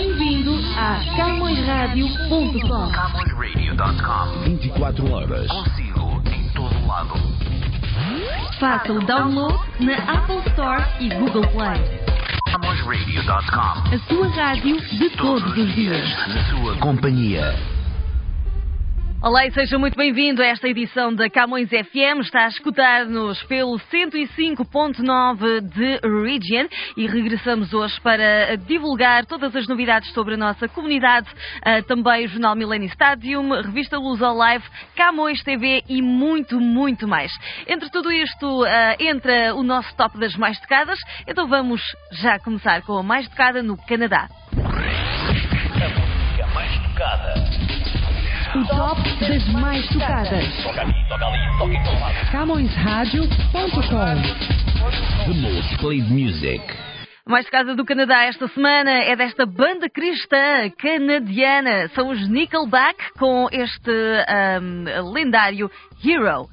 Bem-vindo a CamõesRádio.com CamõesRadio.com 24 horas. Consigo em todo lado. Faça o download na Apple Store e Google Play. CamõesRadio.com A sua rádio de todos os dias. Na sua companhia. Olá e seja muito bem-vindo a esta edição da Camões FM. Está a escutar-nos pelo 105.9 de Region e regressamos hoje para divulgar todas as novidades sobre a nossa comunidade, ah, também o Jornal Millennium Stadium, Revista Luz ao Live, Camões TV e muito, muito mais. Entre tudo isto, ah, entra o nosso top das mais tocadas, então vamos já começar com a mais tocada no Canadá. A mais tocada. O top das mais tocadas. CamõesRádio.com The most played music. Mais tocada do Canadá esta semana é desta banda cristã canadiana. São os Nickelback com este ahm, lendário Hero.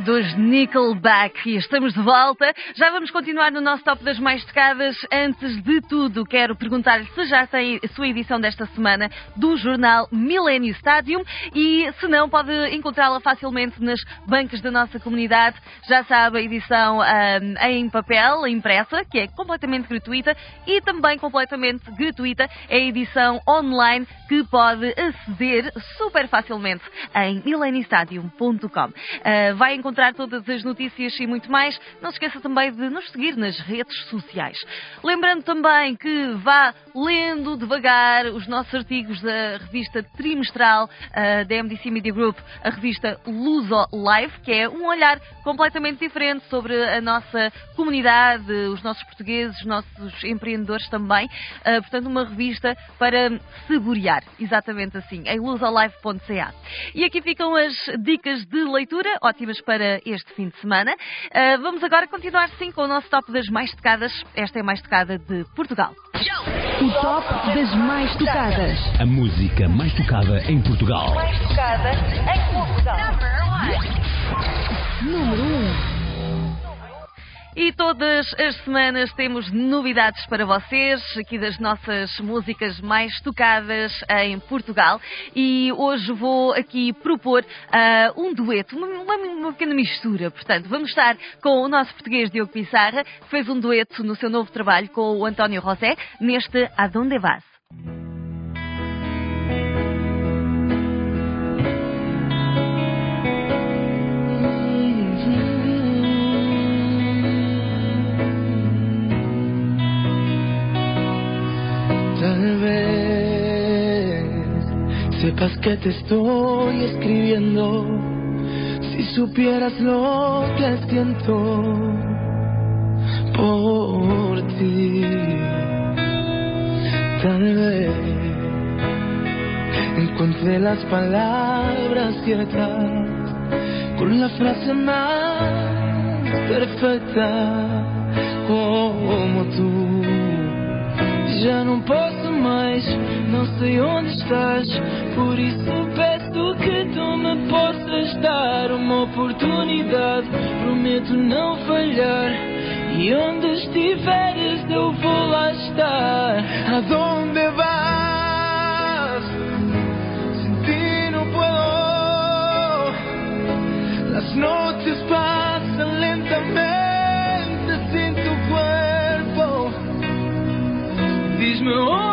Dos Nickelback e estamos de volta. Já vamos continuar no nosso top das mais tocadas. Antes de tudo, quero perguntar-lhe se já tem a sua edição desta semana do jornal Millennium Stadium e se não, pode encontrá-la facilmente nas bancas da nossa comunidade. Já sabe, a edição ahm, em papel, impressa, que é completamente gratuita e também completamente gratuita é a edição online que pode aceder super facilmente em millenniumstadium.com. Ah, Uh, vai encontrar todas as notícias e muito mais. Não se esqueça também de nos seguir nas redes sociais. Lembrando também que vá lendo devagar os nossos artigos da revista trimestral uh, da MDC Media Group, a revista Luso Life, que é um olhar completamente diferente sobre a nossa comunidade, os nossos portugueses, os nossos empreendedores também. Uh, portanto, uma revista para saborear, exatamente assim, em lusolife.ca. E aqui ficam as dicas de leitura, ótimas para este fim de semana. Uh, vamos agora continuar sim com o nosso top das mais tocadas. Esta é a mais tocada de Portugal. O top das mais tocadas. A música mais tocada em Portugal. Número 1. E todas as semanas temos novidades para vocês, aqui das nossas músicas mais tocadas em Portugal. E hoje vou aqui propor ah, um dueto, uma, uma- pequena mistura. Portanto, vamos estar com o nosso português Diogo Pissarra, que fez um dueto no seu novo trabalho com o António José, neste Adonde Vas. Te estoy escribiendo. Si supieras lo que siento por ti, tal vez encontré las palabras ciertas con la frase más perfecta como tú. Já não posso mais, não sei onde estás. Por isso peço que tu me possas dar uma oportunidade. Prometo não falhar. E onde estiveres, eu vou lá estar. Aonde vas? Sin ti no puedo. Las noches pasan lentamente sin tu cuerpo. Diz-me onde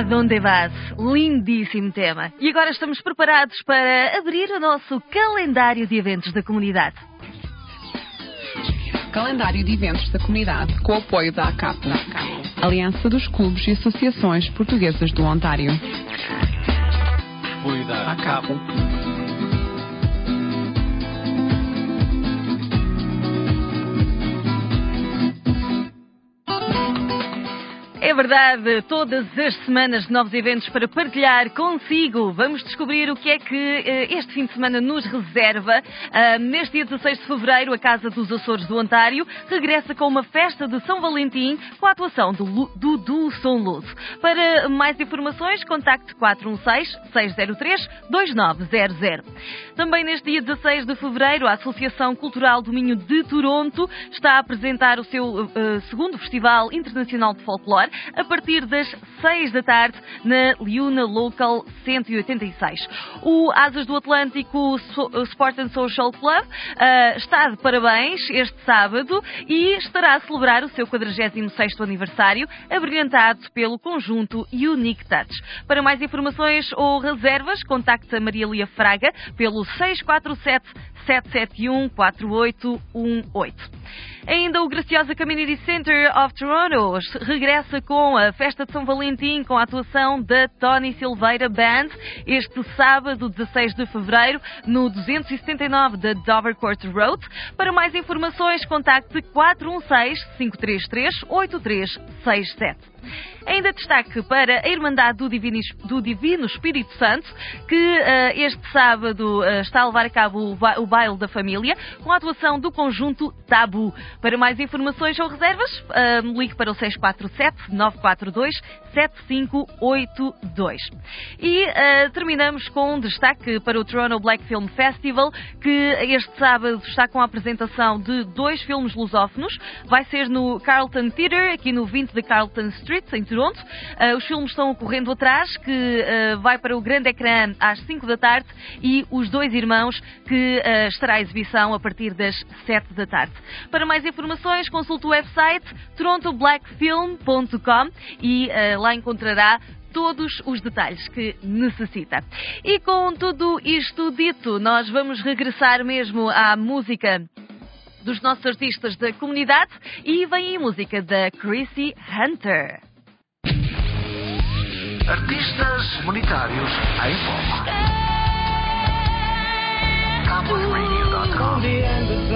Aonde vas? Lindíssimo tema. E agora estamos preparados para abrir o nosso calendário de eventos da comunidade. Calendário de eventos da comunidade com o apoio da ACAP, Aliança dos Clubes e Associações Portuguesas do Ontário. Cuida. ACAP. É verdade, todas as semanas novos eventos para partilhar consigo. Vamos descobrir o que é que eh, este fim de semana nos reserva. Ah, neste dia 16 de fevereiro, a Casa dos Açores do Ontário regressa com uma festa de São Valentim com a atuação do Dudu Luz. Para mais informações, contacte 416-603-2900. Também neste dia 16 de fevereiro, a Associação Cultural do Minho de Toronto está a apresentar o seu eh, segundo Festival Internacional de Folclore a partir das 6 da tarde na Liuna Local 186. O Asas do Atlântico Sport and Social Club eh, está de parabéns este sábado e estará a celebrar o seu 46º aniversário, abrilhantado pelo conjunto Unique Touch. Para mais informações ou reservas, contacte a Maria Lia Fraga pelo 647 771 4818. Ainda o Graciosa Community Center of Toronto regressa com a festa de São Valentim com a atuação da Tony Silveira Band este sábado 16 de fevereiro no 279 da Dovercourt Road. Para mais informações, contacte 416 533 8367. Ainda destaque para a Irmandade do Divino, do Divino Espírito Santo, que eh, este sábado eh, está a levar a cabo o, ba o baile da família, com a atuação do conjunto Tabu. Para mais informações ou reservas, eh, ligue para o 647-942-7582. E eh, terminamos com um destaque para o Toronto Black Film Festival, que este sábado está com a apresentação de dois filmes lusófonos. Vai ser no Carlton Theatre, aqui no 20 de Carlton Street, em Toronto. Ah, os filmes estão ocorrendo atrás, que ah, vai para o grande ecrã às 5 da tarde, e Os Dois Irmãos, que ah, estará à exibição a partir das 7 da tarde. Para mais informações, consulte o website torontoblackfilm.com e lá encontrará todos os detalhes que necessita. E com tudo isto dito, nós vamos regressar mesmo à música dos nossos artistas da comunidade e vem aí a música da Chrissy Hunter. Artistas comunitários em foco. CamposRadio.com the end of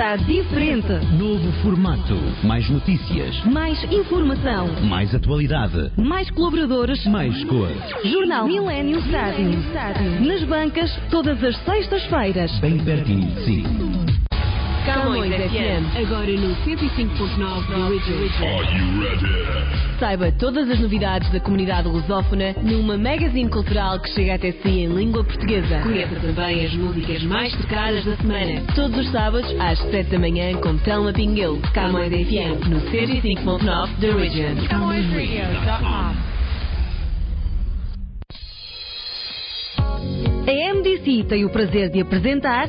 Está diferente. Novo formato. Mais notícias. Mais informação. Mais atualidade. Mais colaboradores. Mais cor. Jornal Milênio Rádio. Nas bancas, todas as sextas-feiras. Bem pertinho de si. Camões FM, agora no 105.9 da Region. Saiba todas as novidades da comunidade lusófona numa magazine cultural que chega até si em língua portuguesa. Conheça também as músicas mais tocadas da semana. Todos os sábados às 7 da manhã com Telma Pinguel. Camões FM no 105.9 da Region. A MDC tem o prazer de apresentar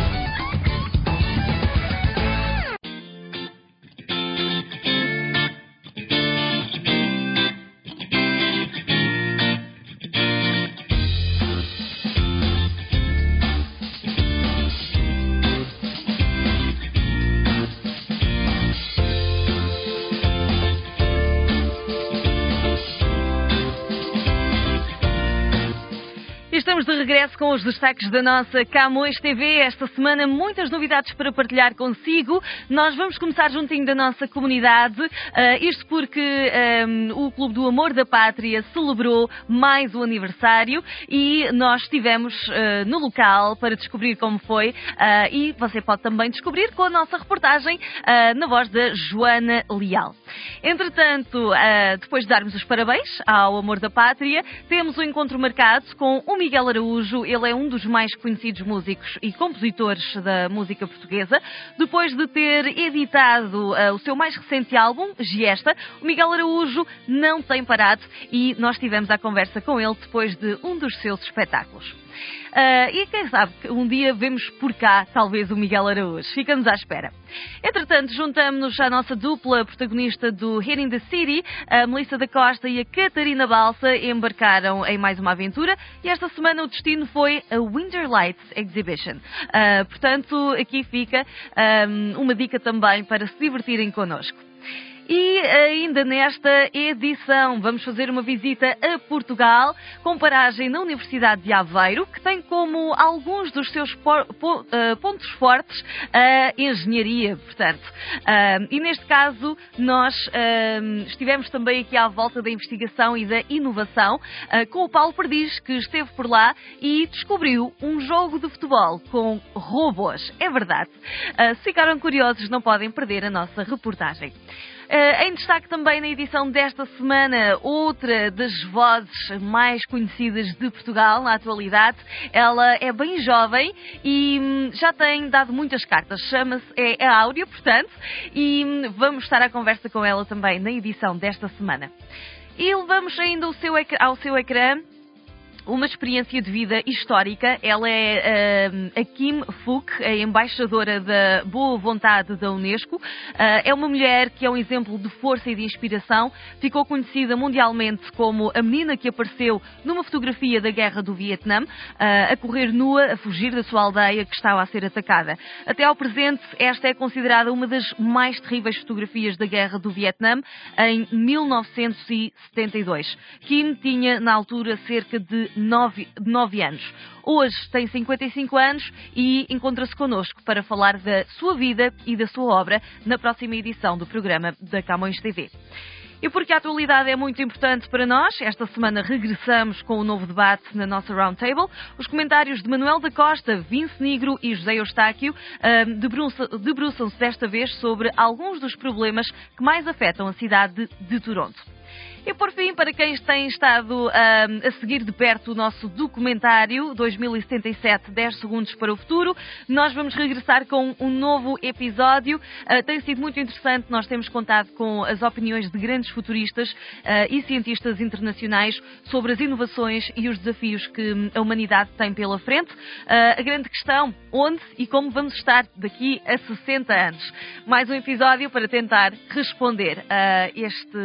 Regresso com os destaques da nossa Camões TV. Esta semana, muitas novidades para partilhar consigo. Nós vamos começar juntinho da nossa comunidade. ah, isto porque ahm, o Clube do Amor da Pátria celebrou mais um aniversário e nós estivemos ah, no local para descobrir como foi. ah, e você pode também descobrir com a nossa reportagem na voz da Joana Leal. Entretanto, depois de darmos os parabéns ao Amor da Pátria, temos um encontro marcado com o Miguel Araújo. Ele é um dos mais conhecidos músicos e compositores da música portuguesa. Depois de ter editado ah, o seu mais recente álbum, Giesta, o Miguel Araújo não tem parado e nós tivemos a conversa com ele depois de um dos seus espetáculos. Ah, e quem sabe que um dia vemos por cá, talvez, o Miguel Araújo. Ficamos à espera. Entretanto, juntamos-nos à nossa dupla protagonista do Hitting the City, a Melissa da Costa e a Catarina Balsa, embarcaram em mais uma aventura e esta semana o destino foi a Winter Lights Exhibition. Ah, portanto, aqui fica ah, uma dica também para se divertirem connosco. E ainda nesta edição vamos fazer uma visita a Portugal, com paragem na Universidade de Aveiro, que tem como alguns dos seus eh, pontos fortes a engenharia, portanto. Ah, e neste caso nós ah, estivemos também aqui à volta da investigação e da inovação com o Paulo Perdiz, que esteve por lá e descobriu um jogo de futebol com robôs. É verdade. Se ficaram curiosos, não podem perder a nossa reportagem. Eh, em destaque também na edição desta semana, outra das vozes mais conhecidas de Portugal na atualidade. Ela é bem jovem e hum, já tem dado muitas cartas. Chama-se, é, é Áurea, portanto, e hum, vamos estar à conversa com ela também na edição desta semana. E levamos ainda seu ao seu ecrã uma experiência de vida histórica. Ela é ah, a Kim Fook, a embaixadora da boa vontade da Unesco. Ah, é uma mulher que é um exemplo de força e de inspiração. Ficou conhecida mundialmente como a menina que apareceu numa fotografia da guerra do Vietnã, ah, a correr nua, a fugir da sua aldeia que estava a ser atacada. Até ao presente, esta é considerada uma das mais terríveis fotografias da guerra do Vietnã em 1972. Kim tinha, na altura, cerca de 9, anos. Hoje tem 55 anos e encontra-se connosco para falar da sua vida e da sua obra na próxima edição do programa da Camões TV. E porque a atualidade é muito importante para nós, esta semana regressamos com o novo debate na nossa Roundtable. Os comentários de Manuel da Costa, Vince Negro e José Eustáquio ah, debruça- debruçam-se desta vez sobre alguns dos problemas que mais afetam a cidade de Toronto. E por fim, para quem tem estado ahm, a seguir de perto o nosso documentário 2077 10 segundos para o futuro, nós vamos regressar com um novo episódio. Ah, tem sido muito interessante, nós temos contado com as opiniões de grandes futuristas ah, e cientistas internacionais sobre as inovações e os desafios que hum, a humanidade tem pela frente. Ah, a grande questão, onde e como vamos estar daqui a 60 anos? Mais um episódio para tentar responder a, este,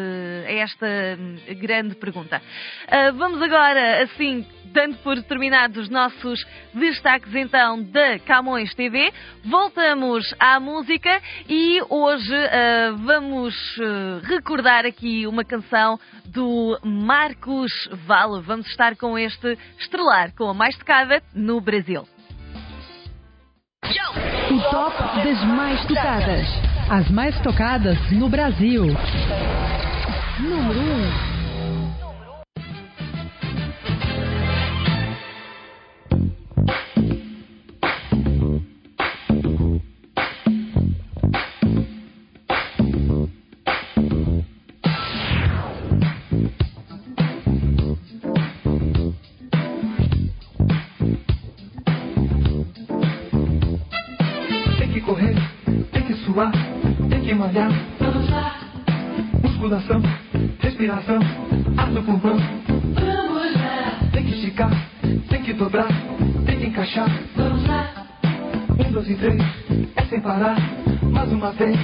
a esta hum, grande pergunta. Ah, vamos agora, assim, dando por terminados os nossos destaques então da Camões TV, voltamos à música e hoje ah, vamos ah, recordar aqui uma canção do Marcos Vale. Vamos estar com este estrelar, com a mais tocada no Brasil. O top das mais tocadas. As mais tocadas no Brasil. Número 1. Parar, mais uma vez.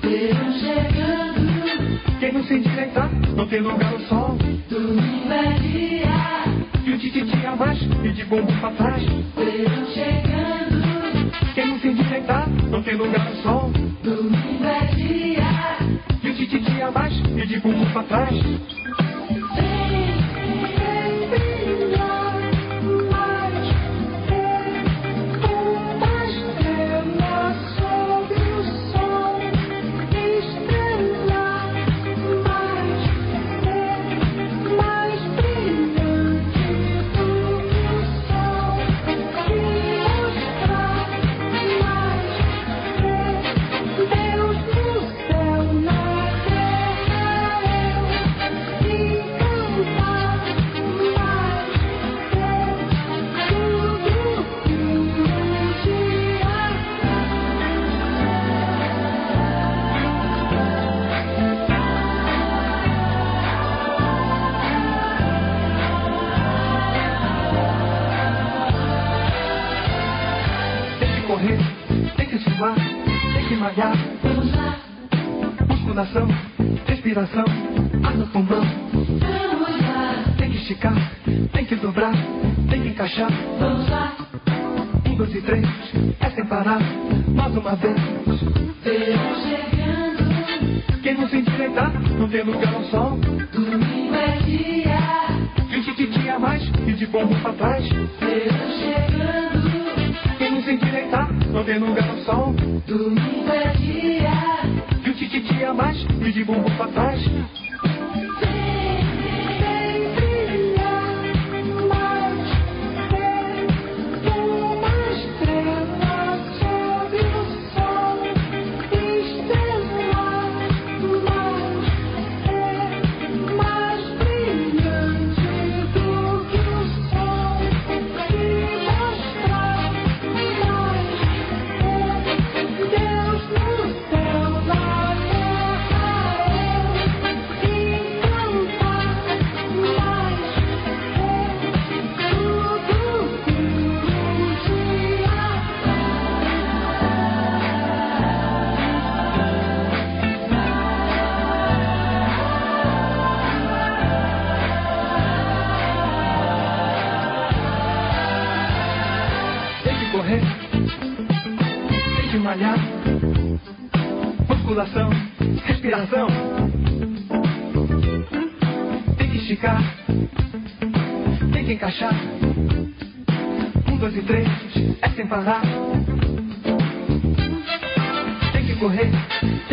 Verão chegando. Quem não se endireitar, não tem lugar no sol. Domingo é dia. E o tititi a mais, e de bumbum pra trás. Verão chegando. Quem não se endireitar, não tem lugar no sol. Domingo é dia. E o tititi a mais, e de bumbum pra trás. Correr, tem que suar, tem que malhar. Vamos lá. Musculação, respiração, ar no pulmão. Vamos lá. Tem que esticar, tem que dobrar, tem que encaixar. Vamos lá. Um, dois e três, é sem parar, mais uma vez. Verão chegando. Quem não se endireitar, não tem lugar ao sol. Domingo é dia. E o tititi a mais, e de bombo pra trás. Verão chegando. Se endireitar, não tem lugar no sol. Domingo é dia. E o tititi a mais, e de bumbum pra trás.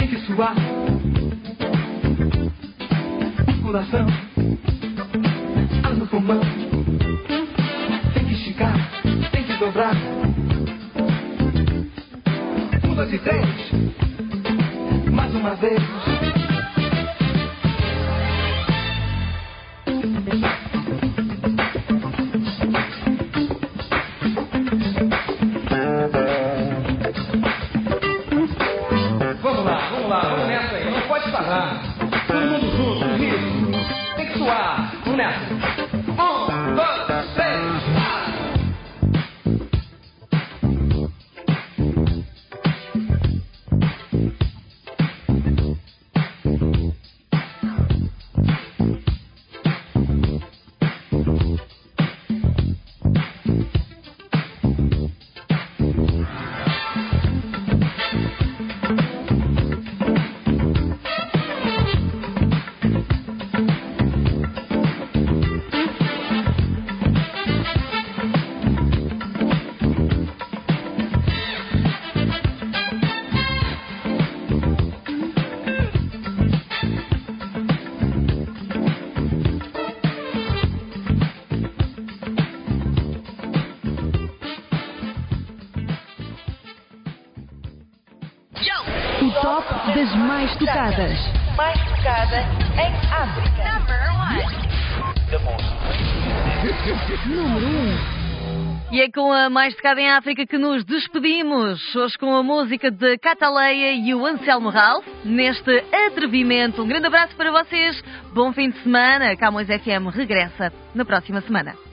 Tem que suar. Musculação, ar no pulmão. Tem que esticar, tem que dobrar. Um, dois e três. Mais uma vez. Mais mais tocada em África que nos despedimos. Hoje com a música de Cataleia e o Anselmo Ralph, neste atrevimento. Um grande abraço para vocês, bom fim de semana. Camões FM regressa na próxima semana.